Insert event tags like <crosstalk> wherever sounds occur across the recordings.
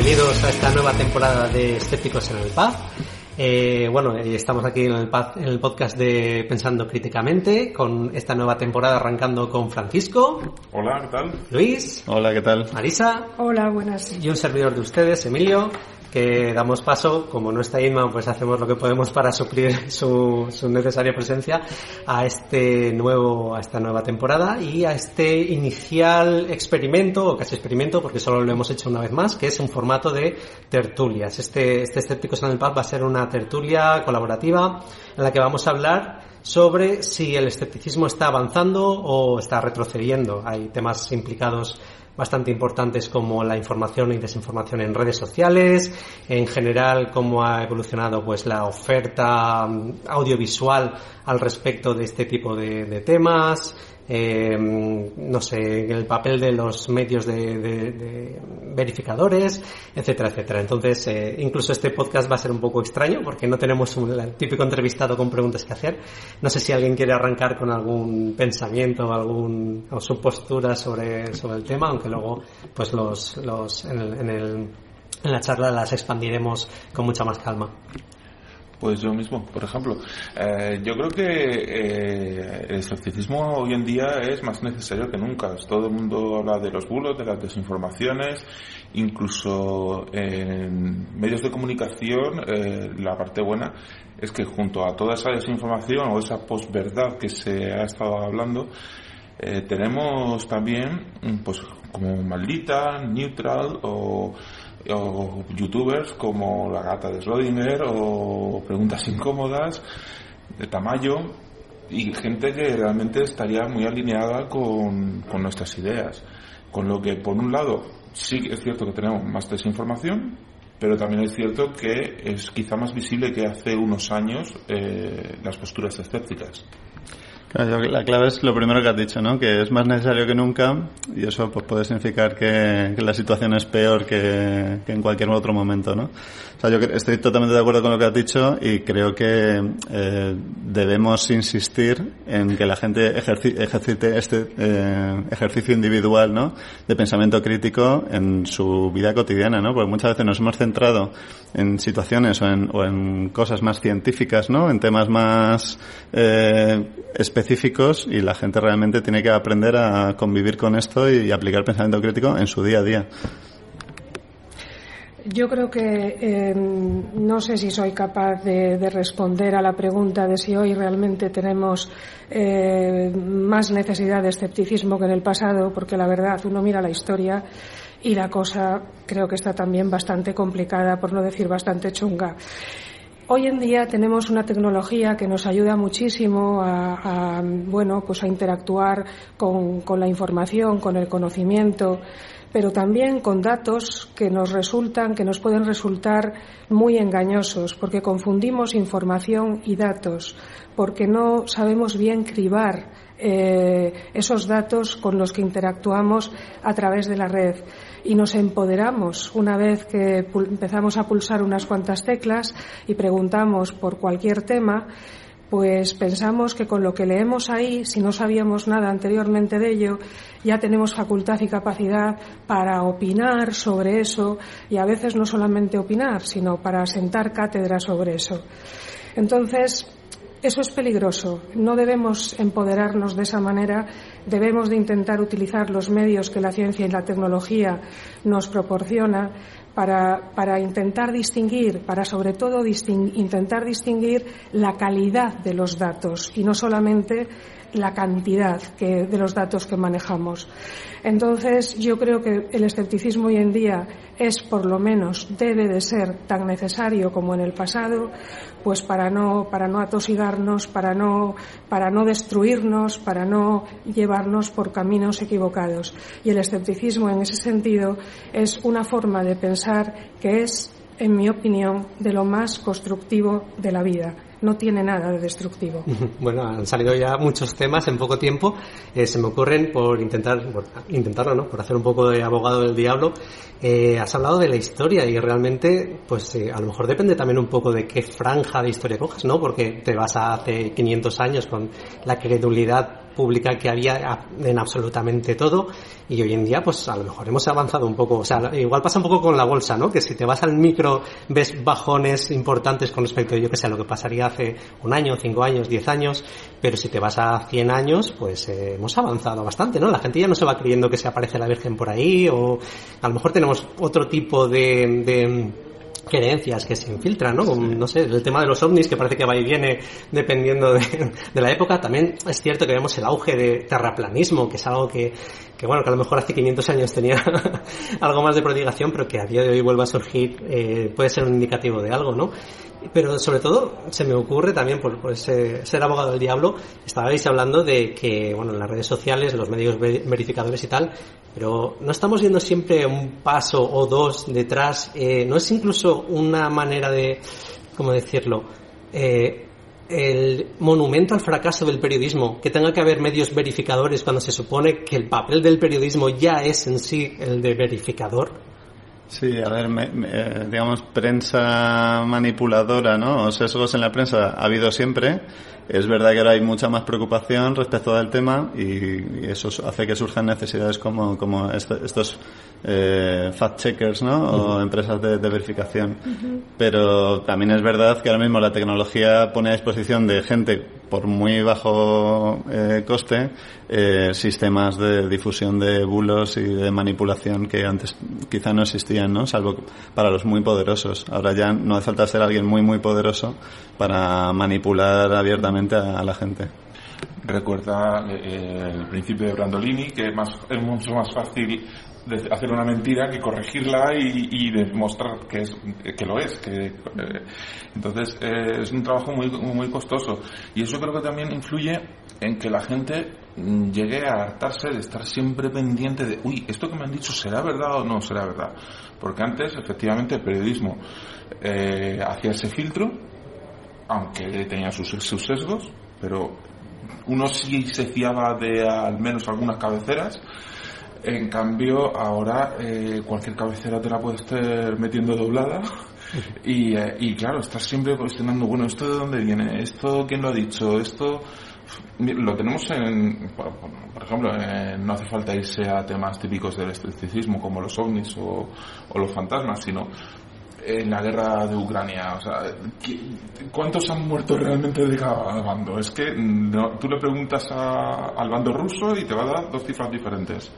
bienvenidos a esta nueva temporada de Escépticos en el Pub. Eh, bueno, eh, estamos aquí en el, en el, podcast de Pensando Críticamente, con esta nueva temporada arrancando con Francisco. Hola, ¿qué tal? Luis. Hola, ¿qué tal? Marisa. Hola, buenas. Y un servidor de ustedes, Emilio que damos paso, como no está Inma, pues hacemos lo que podemos para suplir <laughs> su, su, necesaria presencia a este nuevo, a esta nueva temporada y a este inicial experimento, o casi experimento, porque solo lo hemos hecho una vez más, que es un formato de tertulias. Este, este Escépticos en el Pub va a ser una tertulia colaborativa en la que vamos a hablar sobre si el escepticismo está avanzando o está retrocediendo. Hay temas implicados bastante importantes como la información y desinformación en redes sociales, en general cómo ha evolucionado pues la oferta mm, audiovisual al respecto de este tipo de, de temas, eh, no sé, el papel de los medios de, verificadores, etcétera, etcétera. Entonces, eh, incluso este podcast va a ser un poco extraño porque no tenemos un típico entrevistado con preguntas que hacer. No sé si alguien quiere arrancar con algún pensamiento algún, o su postura sobre, sobre el tema, aunque luego, pues los, los, en, el, en la charla las expandiremos con mucha más calma. Pues yo mismo, por ejemplo. Eh, yo creo que eh, el escepticismo hoy en día es más necesario que nunca. Todo el mundo habla de los bulos, de las desinformaciones, incluso en medios de comunicación, eh, la parte buena es que junto a toda esa desinformación o esa posverdad que se ha estado hablando, eh, tenemos también, pues, como Maldita, Neutral o o youtubers como la gata de Schrödinger o preguntas incómodas de Tamayo y gente que realmente estaría muy alineada con, con nuestras ideas. Con lo que, por un lado, sí es cierto que tenemos más desinformación, pero también es cierto que es quizá más visible que hace unos años eh, las posturas escépticas. La clave es lo primero que has dicho, ¿no? Que es más necesario que nunca y eso pues puede significar que, que la situación es peor que, que, en cualquier otro momento, ¿no? O sea, yo estoy totalmente de acuerdo con lo que has dicho y creo que eh, debemos insistir en que la gente ejerci ejercite este eh, ejercicio individual, ¿no? De pensamiento crítico en su vida cotidiana, ¿no? Porque muchas veces nos hemos centrado en situaciones o en, o en cosas más científicas, ¿no? En temas más eh, específicos y la gente realmente tiene que aprender a convivir con esto y, aplicar pensamiento crítico en su día a día. Yo creo que eh, no sé si soy capaz de, de, responder a la pregunta de si hoy realmente tenemos eh, más necesidad de escepticismo que en el pasado, porque la verdad uno mira la historia y la cosa creo que está también bastante complicada, por no decir bastante chunga. Hoy en día tenemos una tecnología que nos ayuda muchísimo a, a bueno, pues a interactuar con, con, la información, con el conocimiento, pero también con datos que nos resultan, que nos pueden resultar muy engañosos, porque confundimos información y datos, porque no sabemos bien cribar eh, esos datos con los que interactuamos a través de la red. Y nos empoderamos una vez que empezamos a pulsar unas cuantas teclas y preguntamos por cualquier tema, pues pensamos que con lo que leemos ahí, si no sabíamos nada anteriormente de ello, ya tenemos facultad y capacidad para opinar sobre eso y a veces no solamente opinar, sino para sentar cátedra sobre eso. Entonces, eso es peligroso. No debemos empoderarnos de esa manera. Debemos de intentar utilizar los medios que la ciencia y la tecnología nos proporciona para, para intentar distinguir, para sobre todo intentar distinguir la calidad de los datos y no solamente la cantidad que, de los datos que manejamos. Entonces, yo creo que el escepticismo hoy en día es, por lo menos, debe de ser tan necesario como en el pasado, pues para no, para no atosigarnos, para no, para no destruirnos, para no llevarnos por caminos equivocados. Y el escepticismo, en ese sentido, es una forma de pensar que es, en mi opinión, de lo más constructivo de la vida no tiene nada de destructivo. Bueno, han salido ya muchos temas en poco tiempo. Eh, se me ocurren por intentar, por intentarlo, ¿no? Por hacer un poco de abogado del diablo. Eh, has hablado de la historia y realmente, pues eh, a lo mejor depende también un poco de qué franja de historia cojas, ¿no? Porque te vas a hace 500 años con la credulidad pública que había en absolutamente todo y hoy en día pues a lo mejor hemos avanzado un poco, o sea, igual pasa un poco con la bolsa, ¿no? Que si te vas al micro ves bajones importantes con respecto a yo que sé, lo que pasaría hace un año, cinco años, diez años, pero si te vas a 100 años, pues eh, hemos avanzado bastante, ¿no? La gente ya no se va creyendo que se aparece la Virgen por ahí o a lo mejor tenemos otro tipo de creencias que se infiltran, ¿no? no sé, el tema de los ovnis que parece que va y viene dependiendo de, de, la época. También es cierto que vemos el auge de terraplanismo, que es algo que, que bueno, que a lo mejor hace 500 años tenía <laughs> algo más de prodigación, pero que a día de hoy vuelva a surgir, eh, puede ser un indicativo de algo, ¿no? Pero sobre todo se me ocurre también por, por ser abogado del diablo, estabais hablando de que, bueno, en las redes sociales, los medios verificadores y tal, pero no estamos viendo siempre un paso o dos detrás, eh, no es incluso una manera de, ¿cómo decirlo? Eh, el monumento al fracaso del periodismo, que tenga que haber medios verificadores cuando se supone que el papel del periodismo ya es en sí el de verificador. Sí, a ver, me, me, digamos, prensa manipuladora, ¿no? O sesgos en la prensa ha habido siempre. Es verdad que ahora hay mucha más preocupación respecto al tema y, eso hace que surjan necesidades como, como estos eh, fact-checkers, ¿no? O empresas de, de verificación. Uh -huh. Pero también es verdad que ahora mismo la tecnología pone a disposición de gente por muy bajo eh, coste eh, sistemas de difusión de bulos y de manipulación que antes quizá no existían, ¿no? Salvo para los muy poderosos. Ahora ya no hace falta ser alguien muy muy poderoso para manipular abiertamente a, a la gente. Recuerda eh, el principio de Brandolini, que es, más, es mucho más fácil de hacer una mentira que corregirla y, demostrar que es que lo es que eh, entonces eh, es un trabajo muy muy costoso. Y eso creo que también influye en que la gente llegue a hartarse de estar siempre pendiente de uy esto que me han dicho será verdad o no será verdad porque antes efectivamente el periodismo eh, hacía ese filtro aunque tenía sus sesgos pero uno sí se fiaba de al menos algunas cabeceras en cambio, ahora eh, cualquier cabecera te la puedes estar metiendo doblada <laughs> y, eh, y claro, estás siempre cuestionando, bueno, ¿esto de dónde viene? ¿Esto quién lo ha dicho? ¿Esto lo tenemos en, por ejemplo, en, no hace falta irse a temas típicos del escepticismo como los ovnis o, o los fantasmas, sino en la guerra de Ucrania. O sea, ¿cuántos han muerto realmente de cada bando? Es que no, tú le preguntas a, al bando ruso y te va a dar dos cifras diferentes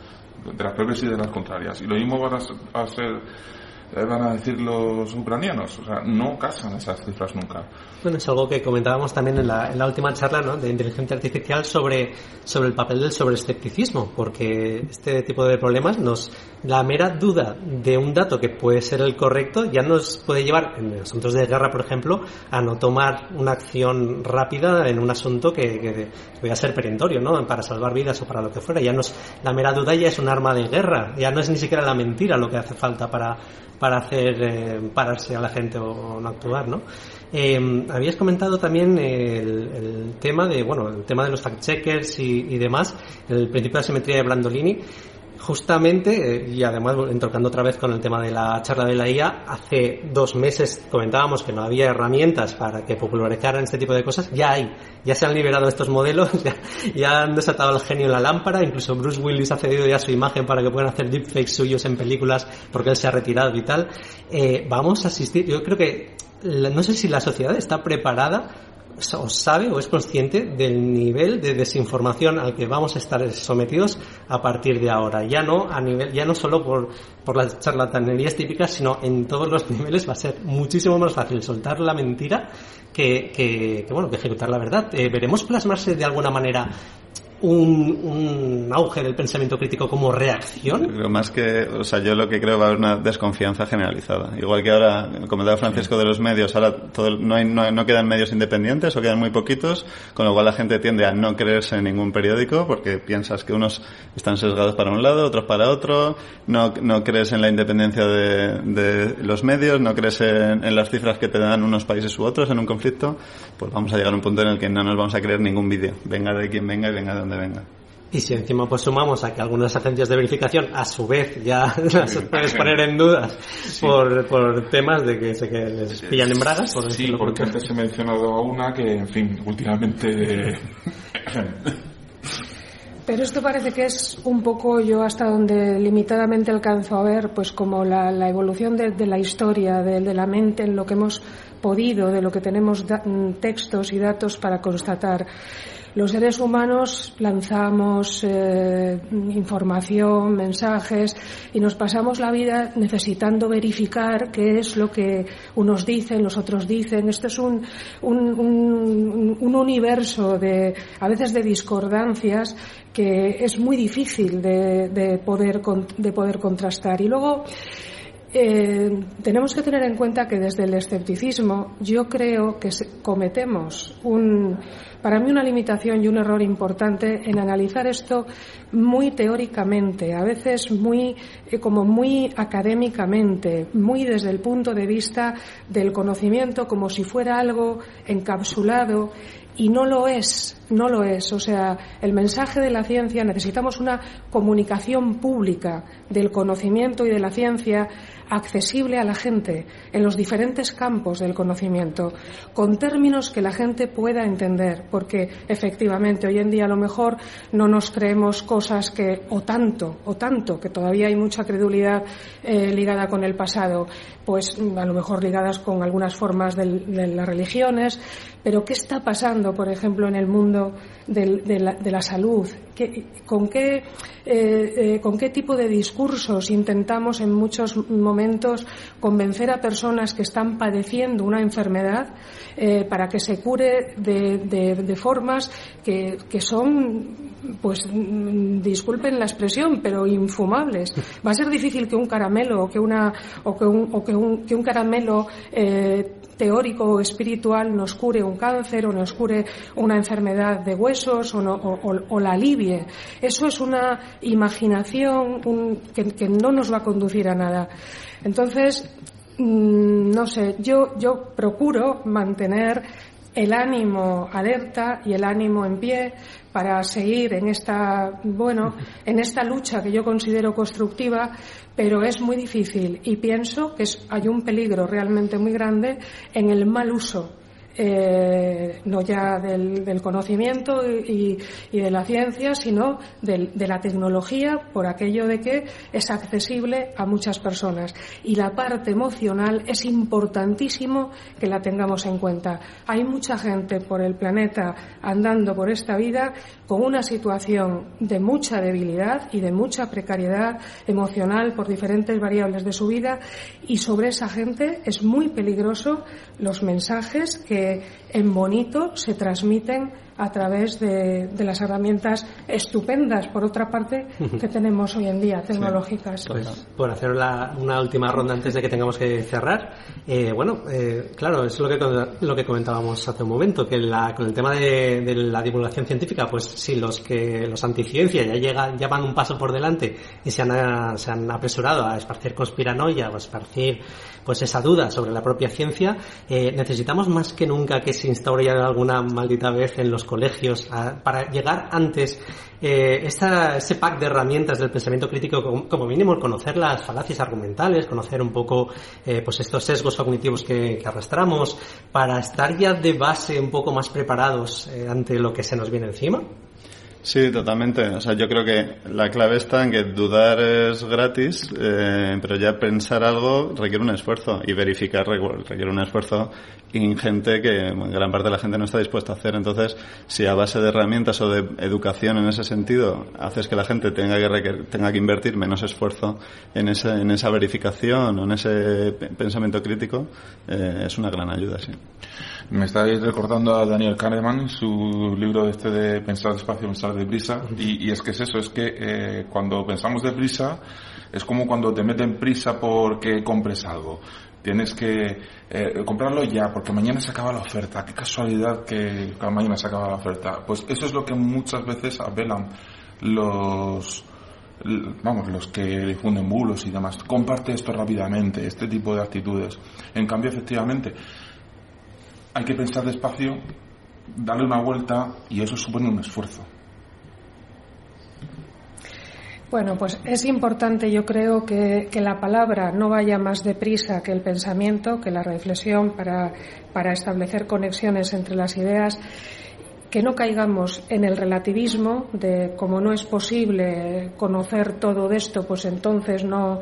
de las propias y de las contrarias. Y lo mismo van a, ser van a decir los ucranianos. O sea, no casan esas cifras nunca. Bueno, es algo que comentábamos también en la, en la última charla ¿no? de inteligencia artificial sobre, sobre el papel del sobreescepticismo, porque este tipo de problemas nos, la mera duda de un dato que puede ser el correcto ya nos puede llevar, en asuntos de guerra, por ejemplo, a no tomar una acción rápida en un asunto que, que, que pueda ser perentorio, ¿no? Para salvar vidas o para lo que fuera. Ya nos, la mera duda ya es un arma de guerra, ya no es ni siquiera la mentira lo que hace falta para, para hacer eh, pararse a la gente o, o no actuar, ¿no? Eh, habías comentado también el, el, tema de, bueno, el tema de los fact-checkers y, y, demás, el principio de asimetría de Brandolini. Justamente, eh, y además entrocando otra vez con el tema de la charla de la IA, hace dos meses comentábamos que no había herramientas para que popularizaran este tipo de cosas. Ya hay, ya se han liberado estos modelos, <laughs> ya, han desatado el genio en la lámpara, incluso Bruce Willis ha cedido ya su imagen para que puedan hacer deepfakes suyos en películas porque él se ha retirado y tal. Eh, vamos a asistir, yo creo que no sé si la sociedad está preparada o sabe o es consciente del nivel de desinformación al que vamos a estar sometidos a partir de ahora. Ya no a nivel, ya no solo por, por las charlatanerías típicas, sino en todos los <laughs> niveles va a ser muchísimo más fácil soltar la mentira que, que, bueno, que ejecutar la verdad. Eh, veremos plasmarse de alguna manera un, un, auge del pensamiento crítico como reacción? Pero más que, o sea, yo lo que creo va a haber una desconfianza generalizada. Igual que ahora, comentaba Francisco de los medios, ahora todo, no, hay, no, quedan medios independientes o quedan muy poquitos, con lo cual la gente tiende a no creerse en ningún periódico porque piensas que unos están sesgados para un lado, otros para otro, no, no crees en la independencia de, de los medios, no crees en, las cifras que te dan unos países u otros en un conflicto, pues vamos a llegar a un punto en el que no nos vamos a creer ningún vídeo, venga de quien venga y venga de donde venga. Y si encima pues sumamos a que algunas agencias de verificación a su vez ya <laughs> las puedes poner en dudas sí. por, por temas de que, se, que les pillan en bragas, por Sí, porque antes he mencionado a una que, en fin, últimamente <laughs> Pero esto parece que es un poco yo hasta donde limitadamente alcanzo a ver, pues como la, evolución de, la historia, de, la mente, en lo que hemos podido, de lo que tenemos textos y datos para constatar. Los seres humanos lanzamos eh, información, mensajes y nos pasamos la vida necesitando verificar qué es lo que unos dicen, los otros dicen. Esto es un, un, universo de, a veces de discordancias que es muy difícil de, de poder, de poder contrastar. Y luego, eh, tenemos que tener en cuenta que desde el escepticismo yo creo que cometemos un, para mí una limitación y un error importante en analizar esto muy teóricamente, a veces muy eh, como muy académicamente, muy desde el punto de vista del conocimiento como si fuera algo encapsulado y no lo es, no lo es. O sea, el mensaje de la ciencia necesitamos una comunicación pública del conocimiento y de la ciencia accesible a la gente en los diferentes campos del conocimiento, con términos que la gente pueda entender, porque efectivamente hoy en día a lo mejor no nos creemos cosas que, o tanto, o tanto, que todavía hay mucha credulidad eh, ligada con el pasado, pues a lo mejor ligadas con algunas formas de las religiones, pero ¿qué está pasando, por ejemplo, en el mundo de, la, salud? con, qué, eh, eh, ¿Con qué tipo de discursos intentamos en muchos momentos convencer a personas que están padeciendo una enfermedad eh, para que se cure de, formas que, son pues disculpen la expresión, pero infumables. <laughs> Va a ser difícil que un caramelo o que una o que un, o que un, que un caramelo teórico o espiritual nos cure un cáncer o nos cure una enfermedad de huesos o, la alivie. Eso es una imaginación que, no nos va a conducir a nada. Entonces, mm, no sé, yo, yo procuro mantener el ánimo alerta y el ánimo en pie para seguir en esta, bueno, en esta lucha que yo considero constructiva, pero es muy difícil y pienso que hay un peligro realmente muy grande en el mal uso eh, no ya del, conocimiento y, de la ciencia, sino de la tecnología, por aquello de que es accesible a muchas personas. Y la parte emocional es importantísimo que la tengamos en cuenta. Hay mucha gente por el planeta andando por esta vida con una situación de mucha debilidad y de mucha precariedad emocional por diferentes variables de su vida y sobre esa gente es muy peligroso los mensajes que en bonito se transmiten a través de, las herramientas estupendas, por otra parte, que tenemos hoy en día, tecnológicas. Pues, por hacer una última ronda antes de que tengamos que cerrar, eh, bueno, eh, claro, es lo que, lo que comentábamos hace un momento, que con el tema de, la divulgación científica, pues si los que los anticiencia ya llegan, ya van un paso por delante y se han, se han apresurado a esparcir conspiranoia o a esparcir pues esa duda sobre la propia ciencia, eh, necesitamos más que nunca que se instaure ya alguna maldita vez en los colegios para llegar antes eh, ese pack de herramientas del pensamiento crítico como, mínimo conocer las falacias argumentales, conocer un poco eh, pues estos sesgos cognitivos que, arrastramos para estar ya de base un poco más preparados eh, ante lo que se nos viene encima. Sí, totalmente. O sea, yo creo que la clave está en que dudar es gratis, eh, pero ya pensar algo requiere un esfuerzo y verificar requiere un esfuerzo ingente que gran parte de la gente no está dispuesta a hacer. Entonces, si a base de herramientas o de educación en ese sentido haces que la gente tenga que, tenga que invertir menos esfuerzo en, ese, en esa verificación o en ese pensamiento crítico, eh, es una gran ayuda, sí. Me estáis recordando a Daniel Kahneman, su libro este de Pensar despacio, pensar deprisa, y, y es que es eso, es que eh, cuando pensamos deprisa, es como cuando te meten prisa porque compres algo. Tienes que eh, comprarlo ya, porque mañana se acaba la oferta. Qué casualidad que mañana se acaba la oferta. Pues eso es lo que muchas veces apelan los, vamos, los que difunden bulos y demás. Comparte esto rápidamente, este tipo de actitudes. En cambio, efectivamente, hay que pensar despacio, darle una vuelta y eso supone un esfuerzo. Bueno, pues es importante, yo creo, que, la palabra no vaya más deprisa que el pensamiento, que la reflexión para, para establecer conexiones entre las ideas que no caigamos en el relativismo de como no es posible conocer todo de esto, pues entonces no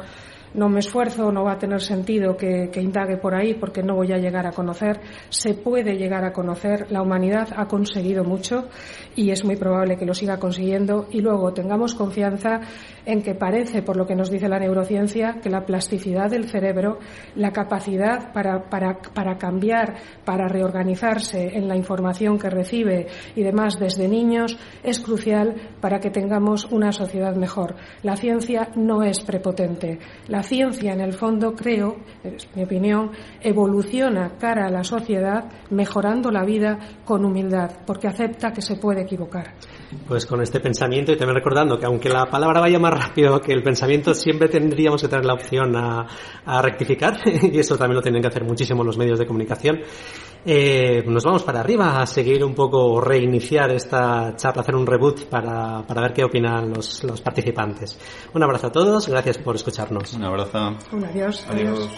no me esfuerzo, no va a tener sentido que, indague por ahí porque no voy a llegar a conocer. Se puede llegar a conocer. La humanidad ha conseguido mucho y es muy probable que lo siga consiguiendo. Y luego tengamos confianza en que parece, por lo que nos dice la neurociencia, que la plasticidad del cerebro, la capacidad para, para, para cambiar, para reorganizarse en la información que recibe y demás desde niños es crucial para que tengamos una sociedad mejor. La ciencia no es prepotente. Ciencia, en el fondo, creo, es mi opinión, evoluciona cara a la sociedad mejorando la vida con humildad, porque acepta que se puede equivocar. Pues con este pensamiento y también recordando que aunque la palabra vaya más rápido que el pensamiento, siempre tendríamos que tener la opción a, a rectificar <laughs> y eso también lo tienen que hacer muchísimo los medios de comunicación. Eh, nos vamos para arriba a seguir un poco, reiniciar esta charla, hacer un reboot para, para ver qué opinan los, los participantes. Un abrazo a todos, gracias por escucharnos. Un abrazo. Un adiós. adiós.